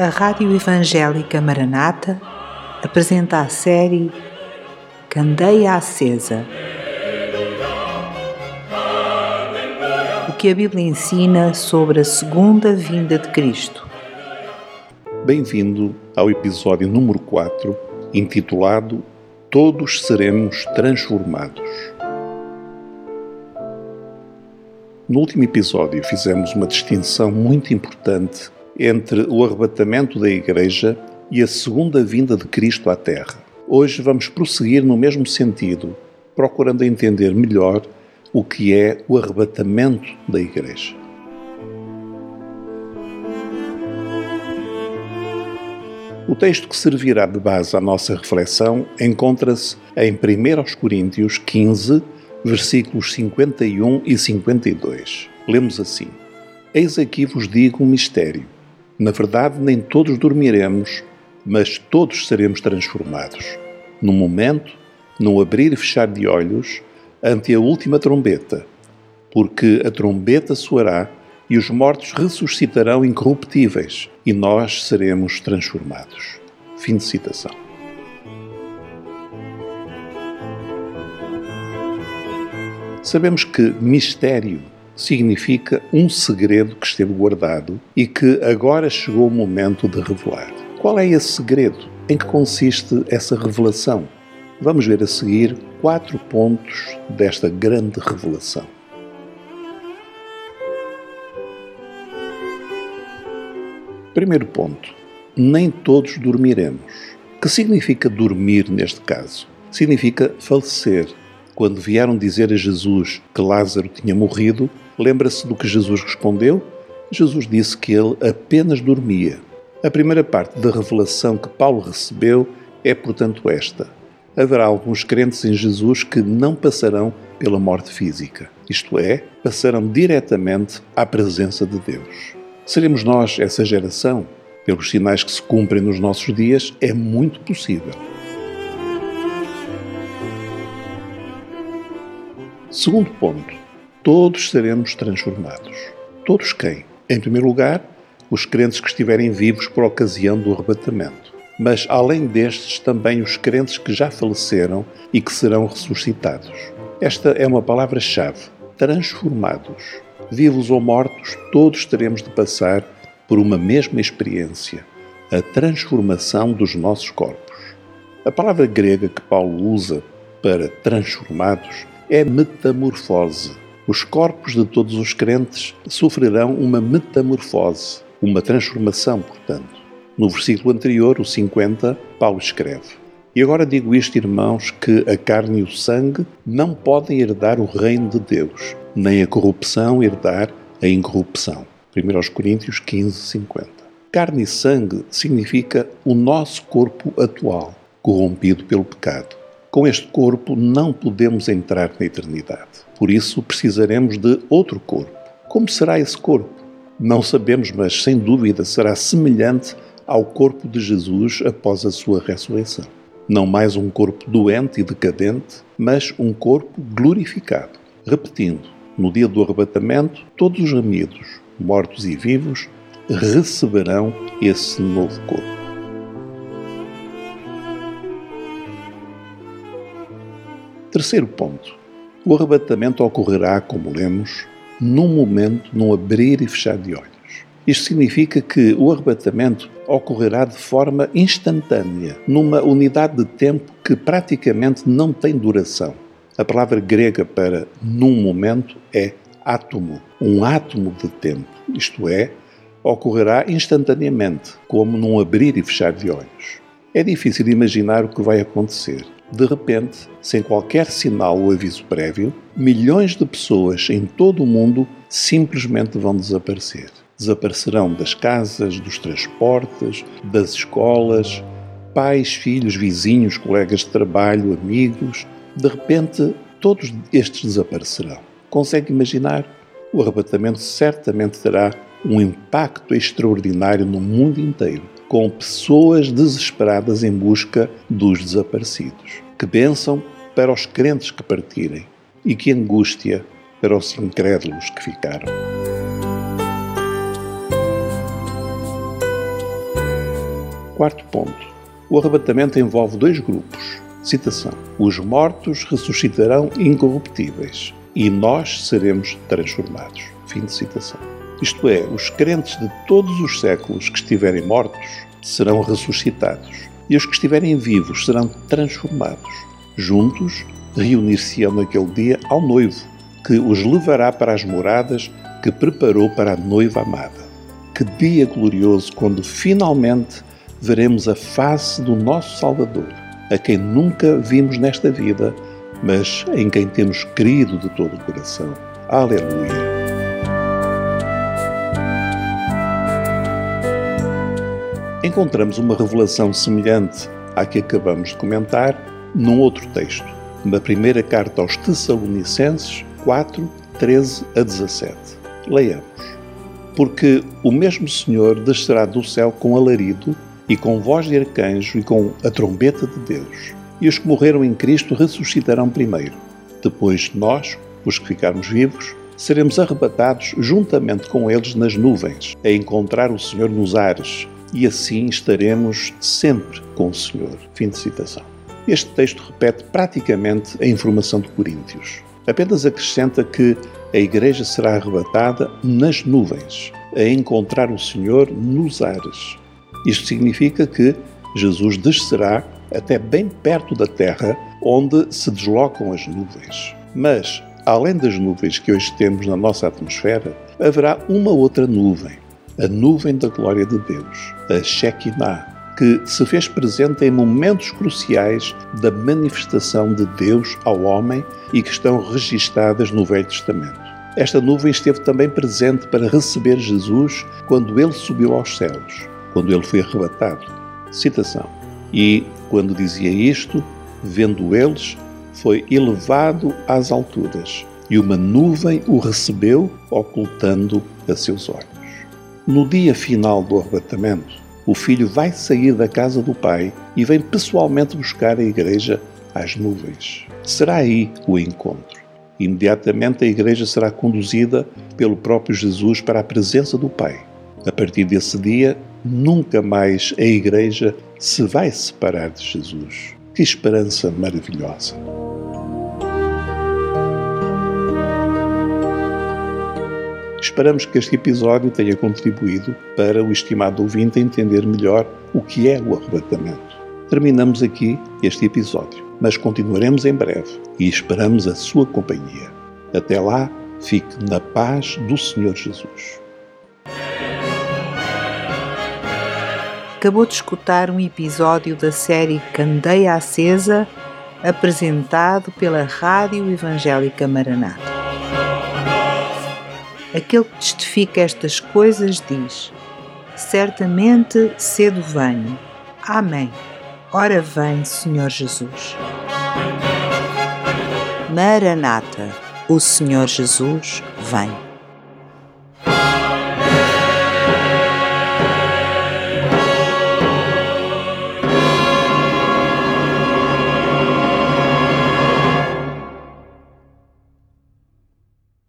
a Rádio Evangélica Maranata apresenta a série Candeia Acesa. O que a Bíblia ensina sobre a segunda vinda de Cristo. Bem-vindo ao episódio número 4, intitulado Todos Seremos Transformados. No último episódio fizemos uma distinção muito importante entre o arrebatamento da Igreja e a segunda vinda de Cristo à Terra. Hoje vamos prosseguir no mesmo sentido, procurando entender melhor o que é o arrebatamento da Igreja. O texto que servirá de base à nossa reflexão encontra-se em 1 Coríntios 15, versículos 51 e 52. Lemos assim: Eis aqui vos digo um mistério. Na verdade, nem todos dormiremos, mas todos seremos transformados. No momento, no abrir e fechar de olhos, ante a última trombeta. Porque a trombeta soará e os mortos ressuscitarão incorruptíveis e nós seremos transformados. Fim de citação. Sabemos que mistério significa um segredo que esteve guardado e que agora chegou o momento de revelar. Qual é esse segredo? Em que consiste essa revelação? Vamos ver a seguir quatro pontos desta grande revelação. Primeiro ponto: nem todos dormiremos. Que significa dormir neste caso? Significa falecer, quando vieram dizer a Jesus que Lázaro tinha morrido, lembra-se do que Jesus respondeu? Jesus disse que ele apenas dormia. A primeira parte da revelação que Paulo recebeu é, portanto, esta: haverá alguns crentes em Jesus que não passarão pela morte física, isto é, passarão diretamente à presença de Deus. Seremos nós essa geração? Pelos sinais que se cumprem nos nossos dias, é muito possível. Segundo ponto, todos seremos transformados. Todos quem? Em primeiro lugar, os crentes que estiverem vivos por ocasião do arrebatamento. Mas, além destes, também os crentes que já faleceram e que serão ressuscitados. Esta é uma palavra-chave: transformados. Vivos ou mortos, todos teremos de passar por uma mesma experiência, a transformação dos nossos corpos. A palavra grega que Paulo usa para transformados é metamorfose. Os corpos de todos os crentes sofrerão uma metamorfose, uma transformação, portanto. No versículo anterior, o 50, Paulo escreve: E agora digo isto, irmãos, que a carne e o sangue não podem herdar o reino de Deus, nem a corrupção herdar a incorrupção. 1 Coríntios 15, 50. Carne e sangue significa o nosso corpo atual, corrompido pelo pecado. Com este corpo não podemos entrar na eternidade. Por isso precisaremos de outro corpo. Como será esse corpo? Não sabemos, mas sem dúvida será semelhante ao corpo de Jesus após a sua ressurreição. Não mais um corpo doente e decadente, mas um corpo glorificado. Repetindo, no dia do arrebatamento, todos os remidos, mortos e vivos, receberão esse novo corpo. Terceiro ponto. O arrebatamento ocorrerá, como lemos, num momento, num abrir e fechar de olhos. Isto significa que o arrebatamento ocorrerá de forma instantânea, numa unidade de tempo que praticamente não tem duração. A palavra grega para num momento é átomo, um átomo de tempo, isto é, ocorrerá instantaneamente, como num abrir e fechar de olhos. É difícil imaginar o que vai acontecer, de repente, sem qualquer sinal ou aviso prévio, milhões de pessoas em todo o mundo simplesmente vão desaparecer. Desaparecerão das casas, dos transportes, das escolas, pais, filhos, vizinhos, colegas de trabalho, amigos. De repente, todos estes desaparecerão. Consegue imaginar? O arrebatamento certamente terá um impacto extraordinário no mundo inteiro com pessoas desesperadas em busca dos desaparecidos. Que bênção para os crentes que partirem e que angústia para os incrédulos que ficaram. Quarto ponto. O arrebatamento envolve dois grupos. Citação: Os mortos ressuscitarão incorruptíveis e nós seremos transformados. Fim de citação. Isto é, os crentes de todos os séculos que estiverem mortos serão ressuscitados e os que estiverem vivos serão transformados. Juntos, reunir-se-ão naquele dia ao noivo, que os levará para as moradas que preparou para a noiva amada. Que dia glorioso quando finalmente veremos a face do nosso Salvador, a quem nunca vimos nesta vida, mas em quem temos crido de todo o coração. Aleluia! Encontramos uma revelação semelhante à que acabamos de comentar num outro texto, na primeira carta aos Tessalonicenses 4, 13 a 17. Leiamos. Porque o mesmo Senhor descerá do céu com alarido e com voz de arcanjo e com a trombeta de Deus. E os que morreram em Cristo ressuscitarão primeiro. Depois nós, os que ficarmos vivos, seremos arrebatados juntamente com eles nas nuvens, a encontrar o Senhor nos ares, e assim estaremos sempre com o Senhor. Fim de citação. Este texto repete praticamente a informação de Coríntios. Apenas acrescenta que a Igreja será arrebatada nas nuvens, a encontrar o Senhor nos ares. Isto significa que Jesus descerá até bem perto da terra, onde se deslocam as nuvens. Mas, além das nuvens que hoje temos na nossa atmosfera, haverá uma outra nuvem, a nuvem da glória de Deus, a Shekinah, que se fez presente em momentos cruciais da manifestação de Deus ao homem e que estão registadas no Velho Testamento. Esta nuvem esteve também presente para receber Jesus quando ele subiu aos céus, quando ele foi arrebatado. Citação. E, quando dizia isto, vendo eles, foi elevado às alturas, e uma nuvem o recebeu, ocultando a seus olhos. No dia final do arrebatamento, o filho vai sair da casa do pai e vem pessoalmente buscar a igreja às nuvens. Será aí o encontro. Imediatamente a igreja será conduzida pelo próprio Jesus para a presença do Pai. A partir desse dia, nunca mais a igreja se vai separar de Jesus. Que esperança maravilhosa! Esperamos que este episódio tenha contribuído para o estimado ouvinte entender melhor o que é o arrebatamento. Terminamos aqui este episódio, mas continuaremos em breve e esperamos a sua companhia. Até lá, fique na paz do Senhor Jesus. Acabou de escutar um episódio da série Candeia Acesa, apresentado pela Rádio Evangélica Maranata. Aquele que testifica estas coisas diz: Certamente cedo venho. Amém. Ora vem, Senhor Jesus. Maranata, o Senhor Jesus vem.